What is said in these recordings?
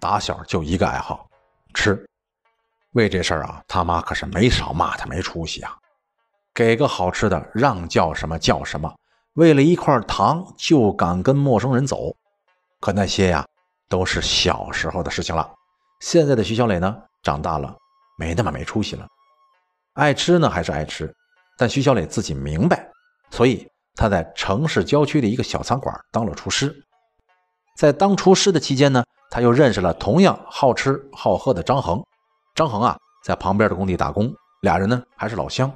打小就一个爱好，吃。为这事儿啊，他妈可是没少骂他没出息啊。给个好吃的，让叫什么叫什么。为了一块糖就敢跟陌生人走，可那些呀都是小时候的事情了。现在的徐小磊呢，长大了，没那么没出息了。爱吃呢还是爱吃，但徐小磊自己明白，所以他在城市郊区的一个小餐馆当了厨师。在当厨师的期间呢，他又认识了同样好吃好喝的张恒。张恒啊，在旁边的工地打工，俩人呢还是老乡，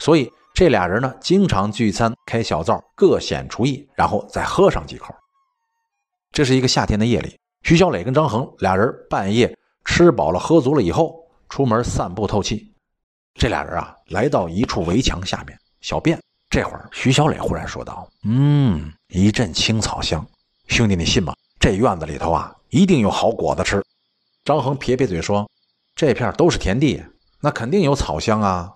所以这俩人呢经常聚餐开小灶，各显厨艺，然后再喝上几口。这是一个夏天的夜里，徐小磊跟张恒俩人半夜吃饱了喝足了以后，出门散步透气。这俩人啊，来到一处围墙下面小便。这会儿，徐小磊忽然说道：“嗯，一阵青草香，兄弟，你信吗？这院子里头啊，一定有好果子吃。”张恒撇撇嘴说。这片都是田地，那肯定有草香啊。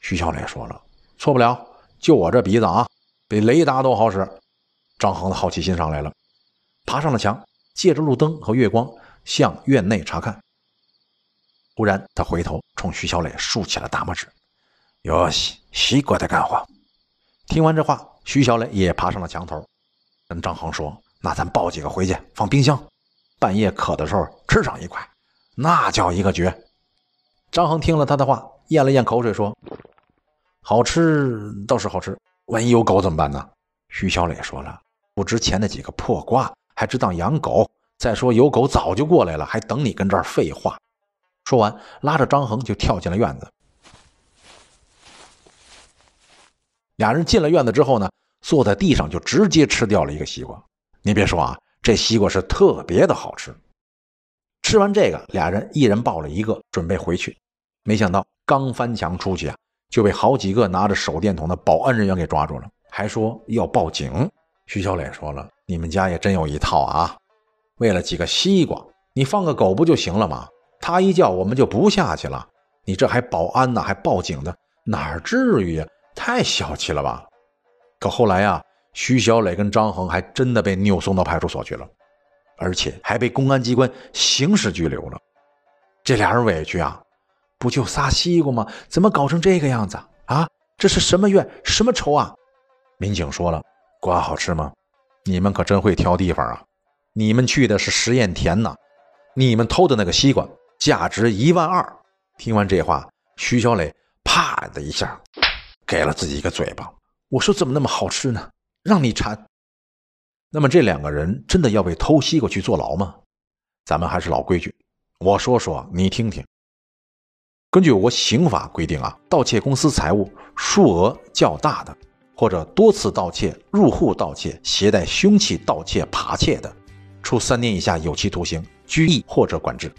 徐小磊说了：“错不了，就我这鼻子啊，比雷达都好使。”张恒的好奇心上来了，爬上了墙，借着路灯和月光向院内查看。忽然，他回头冲徐小磊竖起了大拇指：“哟西，西瓜的干活。”听完这话，徐小磊也爬上了墙头，跟张恒说：“那咱抱几个回去，放冰箱，半夜渴的时候吃上一块。”那叫一个绝！张恒听了他的话，咽了咽口水，说：“好吃倒是好吃，万一有狗怎么办呢？”徐小磊说了：“不值钱的几个破瓜，还值当养狗？再说有狗早就过来了，还等你跟这儿废话。”说完，拉着张恒就跳进了院子。俩人进了院子之后呢，坐在地上就直接吃掉了一个西瓜。你别说啊，这西瓜是特别的好吃。吃完这个，俩人一人抱了一个，准备回去。没想到刚翻墙出去啊，就被好几个拿着手电筒的保安人员给抓住了，还说要报警。徐小磊说了：“你们家也真有一套啊！为了几个西瓜，你放个狗不就行了吗？他一叫我们就不下去了。你这还保安呢，还报警的，哪至于呀？太小气了吧！”可后来呀，徐小磊跟张恒还真的被扭送到派出所去了。而且还被公安机关刑事拘留了，这俩人委屈啊！不就仨西瓜吗？怎么搞成这个样子啊？这是什么怨什么仇啊？民警说了：“瓜好吃吗？你们可真会挑地方啊！你们去的是实验田呐！你们偷的那个西瓜价值一万二。”听完这话，徐小磊啪的一下给了自己一个嘴巴。我说：“怎么那么好吃呢？让你馋。”那么这两个人真的要被偷西瓜去坐牢吗？咱们还是老规矩，我说说你听听。根据我国刑法规定啊，盗窃公司财物数额较大的，或者多次盗窃、入户盗窃、携带凶器盗窃、扒窃的，处三年以下有期徒刑、拘役或者管制。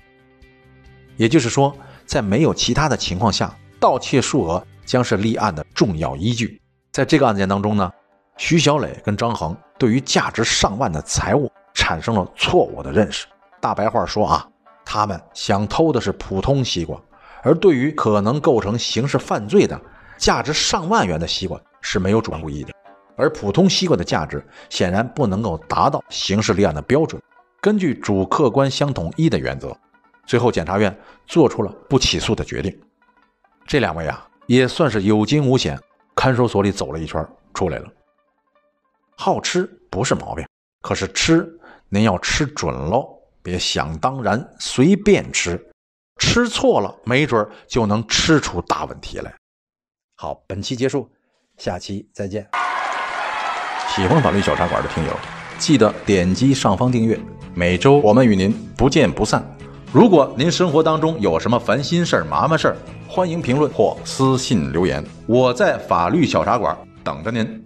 也就是说，在没有其他的情况下，盗窃数额将是立案的重要依据。在这个案件当中呢。徐小磊跟张恒对于价值上万的财物产生了错误的认识。大白话说啊，他们想偷的是普通西瓜，而对于可能构成刑事犯罪的价值上万元的西瓜是没有主观故意的。而普通西瓜的价值显然不能够达到刑事立案的标准。根据主客观相统一的原则，最后检察院做出了不起诉的决定。这两位啊，也算是有惊无险，看守所里走了一圈出来了。好吃不是毛病，可是吃您要吃准喽，别想当然随便吃，吃错了没准就能吃出大问题来。好，本期结束，下期再见。喜欢法律小茶馆的听友，记得点击上方订阅，每周我们与您不见不散。如果您生活当中有什么烦心事儿、麻烦事儿，欢迎评论或私信留言，我在法律小茶馆等着您。